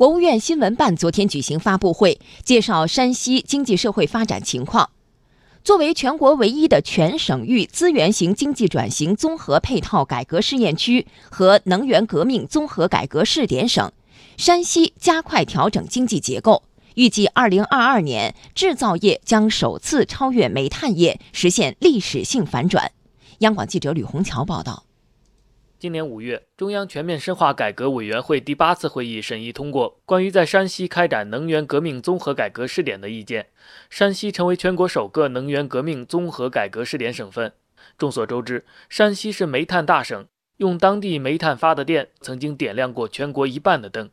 国务院新闻办昨天举行发布会，介绍山西经济社会发展情况。作为全国唯一的全省域资源型经济转型综合配套改革试验区和能源革命综合改革试点省，山西加快调整经济结构，预计二零二二年制造业将首次超越煤炭业，实现历史性反转。央广记者吕红桥报道。今年五月，中央全面深化改革委员会第八次会议审议通过关于在山西开展能源革命综合改革试点的意见，山西成为全国首个能源革命综合改革试点省份。众所周知，山西是煤炭大省，用当地煤炭发的电曾经点亮过全国一半的灯。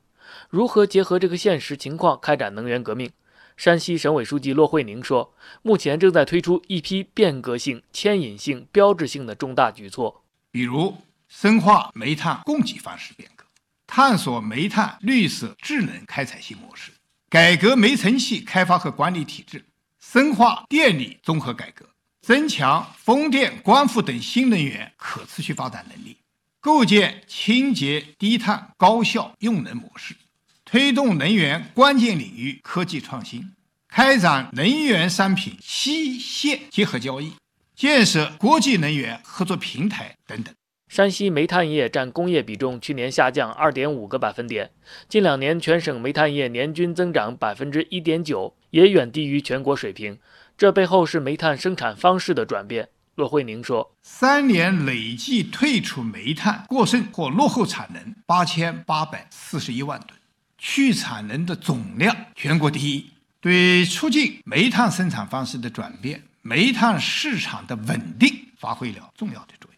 如何结合这个现实情况开展能源革命？山西省委书记骆惠宁说，目前正在推出一批变革性、牵引性、标志性的重大举措，比如。深化煤炭供给方式变革，探索煤炭绿色智能开采新模式，改革煤层气开发和管理体制，深化电力综合改革，增强风电、光伏等新能源可持续发展能力，构建清洁低碳高效用能模式，推动能源关键领域科技创新，开展能源商品西线结合交易，建设国际能源合作平台等等。山西煤炭业占工业比重去年下降二点五个百分点，近两年全省煤炭业年均增长百分之一点九，也远低于全国水平。这背后是煤炭生产方式的转变。骆惠宁说：“三年累计退出煤炭过剩或落后产能八千八百四十一万吨，去产能的总量全国第一，对促进煤炭生产方式的转变、煤炭市场的稳定发挥了重要的作用。”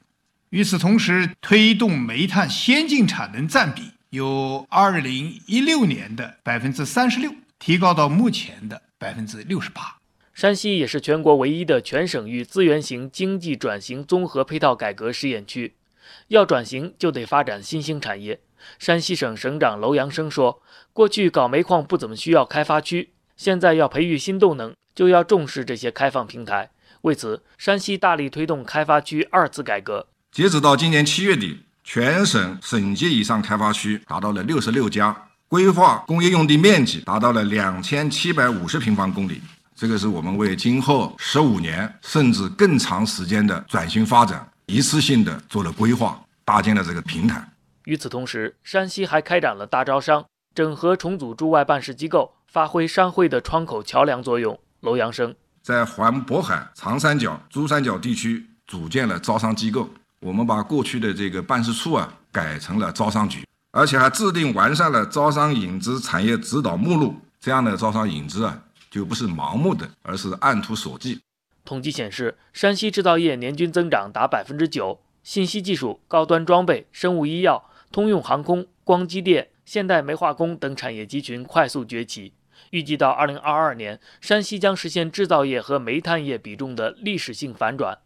与此同时，推动煤炭先进产能占比由二零一六年的百分之三十六提高到目前的百分之六十八。山西也是全国唯一的全省域资源型经济转型综合配套改革试验区。要转型，就得发展新兴产业。山西省省长楼阳生说：“过去搞煤矿不怎么需要开发区，现在要培育新动能，就要重视这些开放平台。为此，山西大力推动开发区二次改革。”截止到今年七月底，全省省级以上开发区达到了六十六家，规划工业用地面积达到了两千七百五十平方公里。这个是我们为今后十五年甚至更长时间的转型发展一次性的做了规划，搭建了这个平台。与此同时，山西还开展了大招商，整合重组驻外办事机构，发挥商会的窗口桥梁作用。楼阳生在环渤海、长三角、珠三角地区组建了招商机构。我们把过去的这个办事处啊改成了招商局，而且还制定完善了招商引资产业指导目录。这样的招商引资啊，就不是盲目的，而是按图索骥。统计显示，山西制造业年均增长达百分之九，信息技术、高端装备、生物医药、通用航空、光机电、现代煤化工等产业集群快速崛起。预计到二零二二年，山西将实现制造业和煤炭业比重的历史性反转。